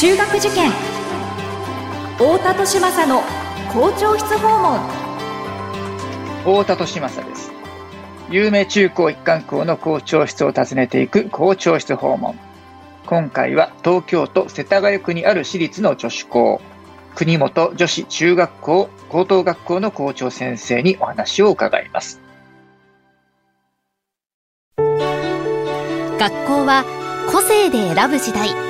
中学受験。太田利政の校長室訪問。太田利政です。有名中高一貫校の校長室を訪ねていく校長室訪問。今回は東京都世田谷区にある私立の女子校。国本女子中学校高等学校の校長先生にお話を伺います。学校は個性で選ぶ時代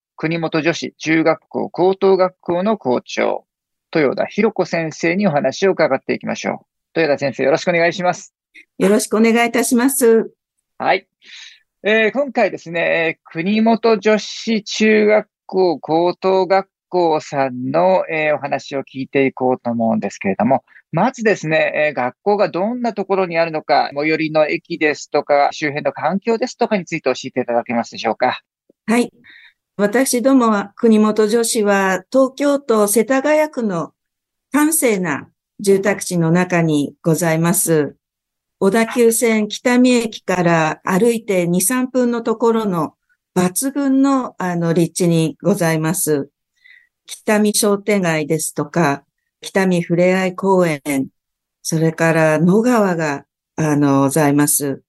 国本女子中学校高等学校の校長豊田博子先生にお話を伺っていきましょう豊田先生よろしくお願いしますよろしくお願いいたしますはい。えー、今回ですね、国本女子中学校高等学校さんの、えー、お話を聞いていこうと思うんですけれども、まずですね、えー、学校がどんなところにあるのか、最寄りの駅ですとか、周辺の環境ですとかについて教えていただけますでしょうか。はい。私どもは国本女子は東京都世田谷区の閑静な住宅地の中にございます。小田急線北見駅から歩いて2、3分のところの抜群のあの立地にございます。北見商店街ですとか、北見ふれあい公園、それから野川があのございます。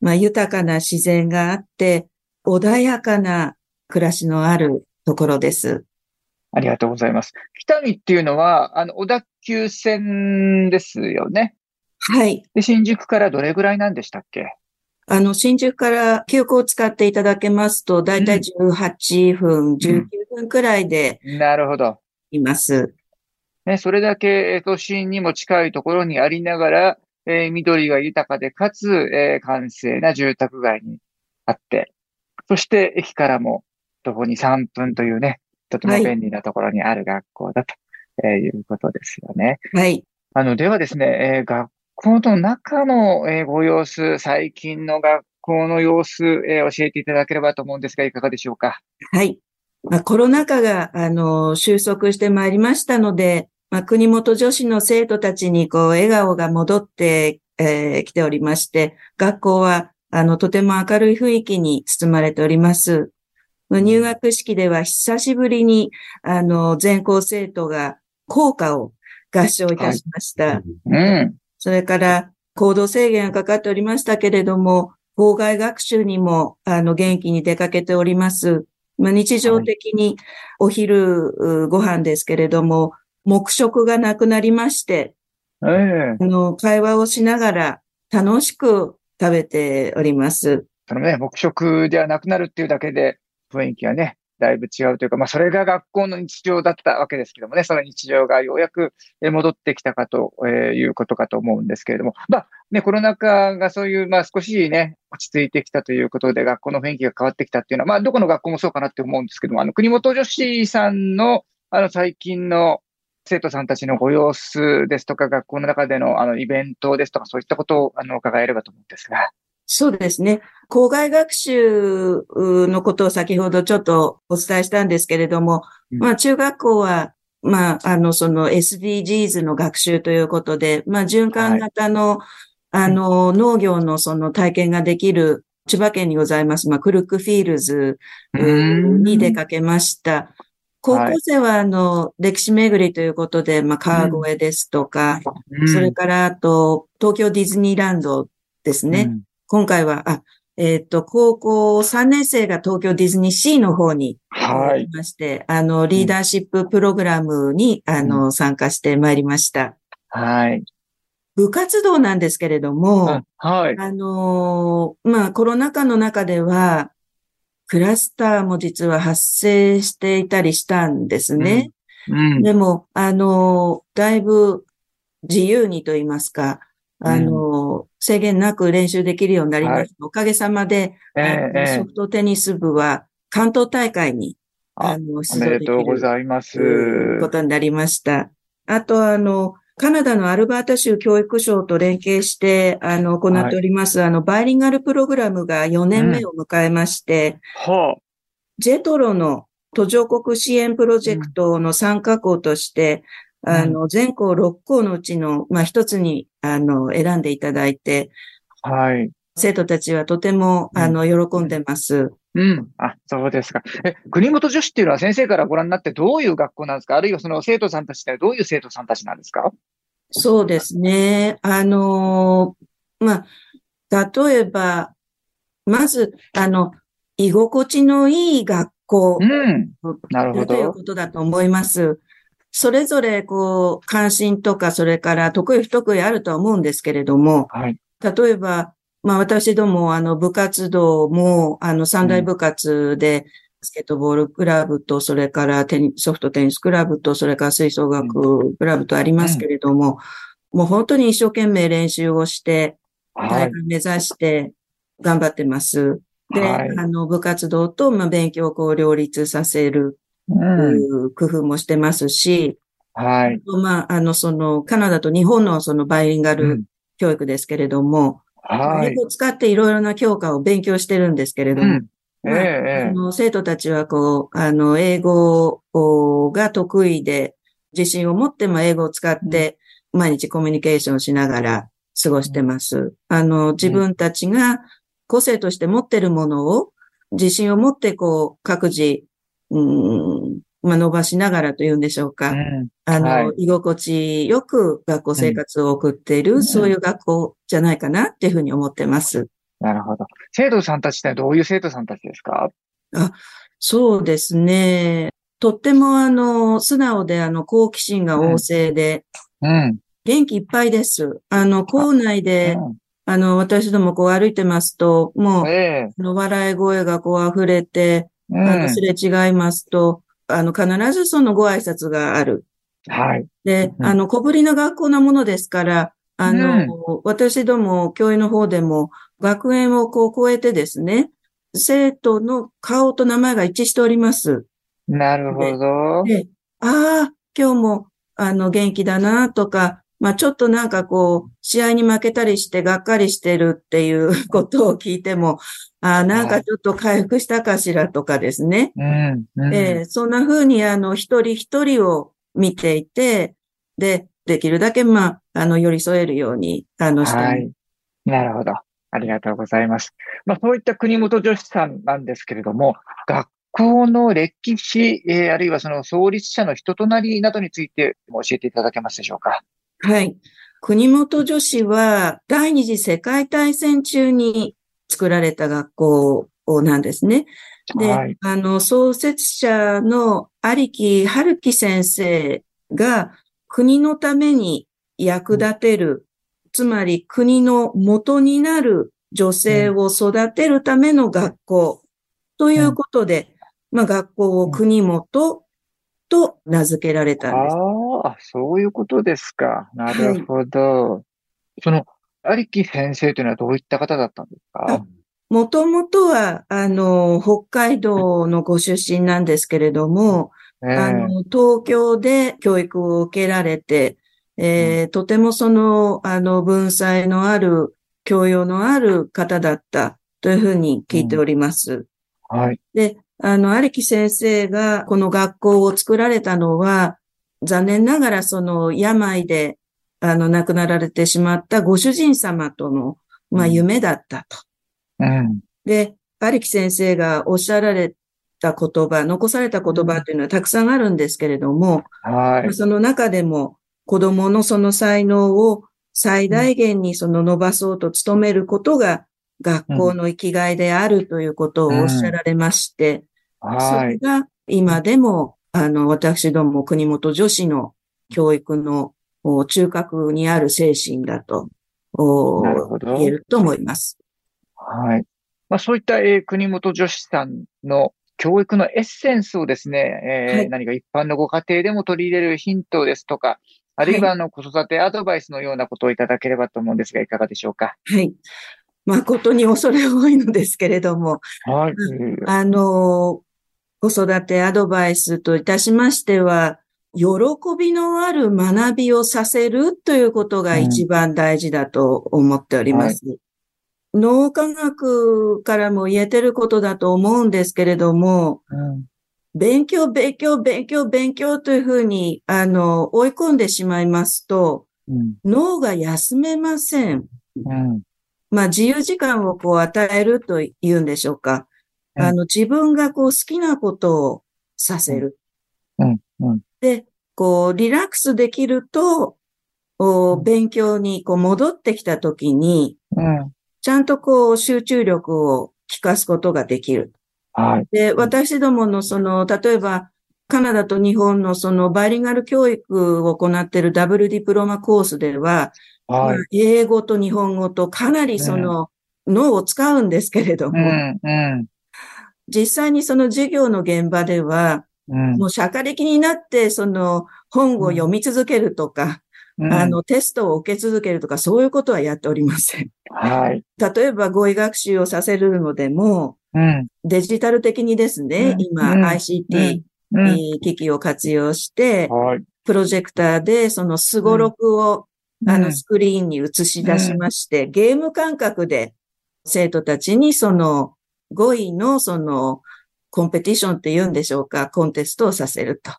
まあ、豊かな自然があって、穏やかな暮らしのあるところです。ありがとうございます。北見っていうのは、あの、小田急線ですよね。はい。で、新宿からどれぐらいなんでしたっけ？あの、新宿から急行を使っていただけますと、だいたい18分、うん、19分くらいで。なるほど。います。ね、それだけ都心にも近いところにありながら、えー、緑が豊かで、かつ、えー、閑静な住宅街にあって、そして駅からも徒歩に3分というね、とても便利なところにある学校だと、はい、えー、いうことですよね。はい。あの、ではですね、えー、学校の中の、えー、ご様子、最近の学校の様子、えー、教えていただければと思うんですが、いかがでしょうか。はい。まあ、コロナ禍が、あの、収束してまいりましたので、まあ、国本女子の生徒たちに、こう、笑顔が戻って、えー、来ておりまして、学校は、あの、とても明るい雰囲気に包まれております。入学式では久しぶりに、あの、全校生徒が校歌を合唱いたしました。はい、うん。それから行動制限がかかっておりましたけれども、校外学習にも、あの、元気に出かけております。まあ、日常的にお昼ご飯ですけれども、黙食がなくなりまして、えー、あの、会話をしながら楽しく食べております。そのね、黙食ではなくなるっていうだけで、雰囲気がね、だいぶ違うというか、まあ、それが学校の日常だったわけですけどもね、その日常がようやく戻ってきたかということかと思うんですけれども、まあ、ね、コロナ禍がそういう、まあ、少しね、落ち着いてきたということで、学校の雰囲気が変わってきたっていうのは、まあ、どこの学校もそうかなって思うんですけども、あの、国本女子さんの、あの、最近の生徒さんたちのご様子ですとか、学校の中での、あの、イベントですとか、そういったことを、あの、伺えればと思うんですが。そうですね。校外学習のことを先ほどちょっとお伝えしたんですけれども、うん、まあ中学校は、まあ、あの、その SDGs の学習ということで、まあ循環型の、はい、あの、農業のその体験ができる千葉県にございます、まあ、クルックフィールズに出かけました。高校生は、あの、歴史巡りということで、まあ、川越ですとか、うん、それから、あと、東京ディズニーランドですね。今回は、あ、えっ、ー、と、高校3年生が東京ディズニーシーの方にはい。まして、あの、リーダーシッププログラムに、あの、参加してまいりました。はい。部活動なんですけれども、はい。あのまあ、コロナ禍の中では、クラスターも実は発生していたりしたんですね。うん、うん、でも、あのだいぶ自由にと言いますか、あの、うん、制限なく練習できるようになりました。はい、おかげさまで、えー、ソフトテニス部は関東大会にああの、お出場できめでとうごるざいます。ことになりました。あと、あの、カナダのアルバータ州教育省と連携して、あの、行っております、あの、バイリンガルプログラムが4年目を迎えまして、はジェトロの途上国支援プロジェクトの参加校として、うんあの、全校6校のうちの、まあ、一つに、あの、選んでいただいて、あ、はい。生徒たちはとても、うんあの、喜んでます。うん。あ、そうですか。え、国本女子っていうのは先生からご覧になってどういう学校なんですか？あるいはその生徒さんたちってどういう生徒さんたちなんですか？そうですね。あのーまあ、例えば、まず、あの、居心地のいい学校うん。なるほど。ということだと思います。それぞれ、こう、関心とか、それから得意不得意あるとは思うんですけれども、はい。例えば、まあ私ども、あの、部活動も、あの、三大部活で、バスケットボールクラブと、それからテニソフトテニスクラブと、それから吹奏楽クラブとありますけれども、もう本当に一生懸命練習をして、はい。大会目指して頑張ってます。で、はいあの、部活動と、まあ、勉強をこう両立させる、うん。工夫もしてますし、はい。まあ、あの、その、カナダと日本のそのバイリンガルうん教育ですけれども、はい。英語を使っていろいろな教科を勉強してるんですけれども、うん。ええ、まあええ。あの生徒たちはこう、あの、英語をが得意で、自信を持っても英語を使って、毎日コミュニケーションしながら過ごしてます。あの、自分たちが個性として持ってるものを、自信を持ってこう、各自、うん、まあ、伸ばしながらというんでしょうか。うん。あの、はい居心地よく学校生活を送っている、うんそういう学校じゃないかなっていうふうに思ってます。なるほど。生徒さんたちってどういう生徒さんたちですか？そうですね。とってもあの、素直であの、好奇心が旺盛で、うん。元気いっぱいです。あの、校内で、うあの、私どもこう歩いてますと、もう、ん。ええ。あの笑い声がこう溢れて、うあの、んす。れ違いますと、あの、必ずそのご挨拶がある。はい。で、うんあの、小ぶりな学校なものですから、あの、私ども、教員の方でも、学園をこう超えてですね、生徒の顔と名前が一致しております。なるほど。で、ああ、今日も、あの、元気だな、とか、まあ、ちょっとなんかこう、試合に負けたりして、がっかりしてるっていう ことを聞いても、ああ、なんかちょっと回復したかしらとかですね。うん。うん。えーそんな風に、あの、一人一人を見ていて、で、できるだけ、まあ、あの、寄り添えるように、あの、してはい。なるほど。ありがとうございます。まあ、そういった国本女子さんなんですけれども、学校の歴史、えーあるいはその創立者の人となりなどについても教えていただけますでしょうか？はい。国本女子は、第二次世界大戦中に作られた学校なんですね。で、はい。あの、創設者の有木春樹先生が国のために役立てる、つまり国の元になる女性を育てるための学校ということで、まあ学校を国本と名付けられたんです。ああ、そういうことですか。なるほど。その、有木先生というのはどういった方だったんですか？もともとは、あの、北海道のご出身なんですけれども、ええあの、東京で教育を受けられて、えーとてもその、あの、文才のある、教養のある方だったというふうに聞いております。はい。で、あの、有木先生がこの学校を作られたのは、残念ながらその病で、あの、亡くなられてしまったご主人様との、まあ、うん夢だったと。うん。で、有木先生がおっしゃられた言葉、残された言葉というのはたくさんあるんですけれども、はい。その中でも子供のその才能を最大限にその伸ばそうと努めることが学校の生きがいであるということをおっしゃられまして、そはい。れが今でも、あの、私ども国本女子の教育のお中核にある精神だと、言えると思います。はい。まあ、そういった、えー国本女子さんの教育のエッセンスをですね、えーはい何か一般のご家庭でも取り入れるヒントですとか、あるいはあの子育てアドバイスのようなことをいただければと思うんですが、いかがでしょうか？はい。誠に恐れ多いのですけれども、はい。あの、子育てアドバイスといたしましては、喜びのある学びをさせるということが一番大事だと思っております。うんはい、脳科学からも言えてることだと思うんですけれども、うん勉強、勉強、勉強、勉強というふうに、あの、追い込んでしまいますと、うん、脳が休めません。うん、まあ、自由時間をこう与えると言うんでしょうか。うん、あの、自分がこう好きなことをさせる。で、こう、リラックスできると、お勉強にこう戻ってきたときに、ちゃんとこう集中力を効かすことができる。はい。で、私どものその、例えば、カナダと日本のそのバイリンガル教育を行っているダブルディプロマコースでは、はい、英語と日本語とかなりその脳を使うんですけれども、うん。うん、実際にその授業の現場では、うん、もう社会的になってその本を読み続けるとか、あの、テストを受け続けるとか、そういうことはやっておりません。はい。例えば、語彙学習をさせるのでも、うん、デジタル的にですね、うん、今、ICT、機器を活用して、プロジェクターでそのスゴロクを、あのスクリーンに映し出しまして、ゲーム感覚で生徒たちにその語彙のそのコンペティションって言うんでしょうか、コンテストをさせると。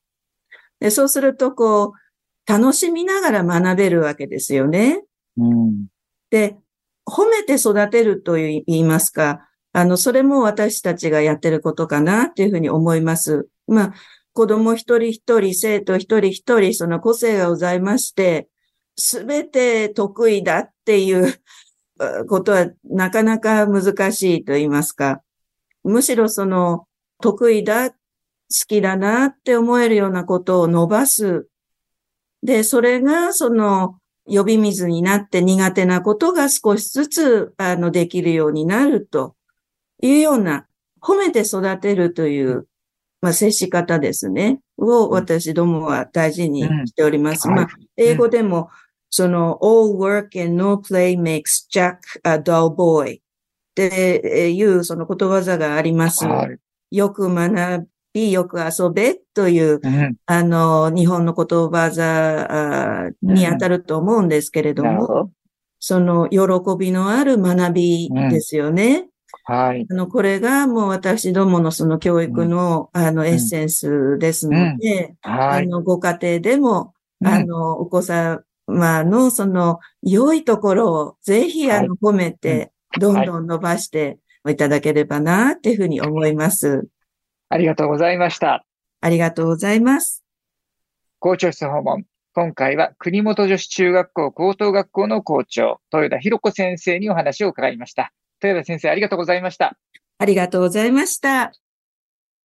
でそうすると、こう、楽しみながら学べるわけですよね。うん、で、褒めて育てると言いますか、あの、それも私たちがやってることかなっていうふうに思います。まあ、子供一人一人、生徒一人一人、その個性がございまして、すべて得意だっていうことはなかなか難しいと言いますか。むしろその得意だ、好きだなって思えるようなことを伸ばす。で、それがその呼び水になって苦手なことが少しずつあのできるようになると。いうような、褒めて育てるという、まあ、接し方ですね。を私どもは大事にしております。うん、まあ、英語でも、その、all work and no play makes Jack a dull boy っていうそのことわざがあります。はい、よく学び、よく遊べという、うん、あの、日本のことわざに当たると思うんですけれども、うん、その、喜びのある学びですよね。はい。あの、これがもう私どものその教育の、うん、あの、エッセンスですので、うん、はい。あの、ご家庭でも、あの、お子様のその良いところをぜひあの、褒めて、どんどん伸ばしていただければな、っていうふうに思います。ありがとうございました。ありがとうございます。校長室訪問。今回は国本女子中学校高等学校の校長、豊田博子先生にお話を伺いました。豊田先生、ありがとうございました。ありがとうございました。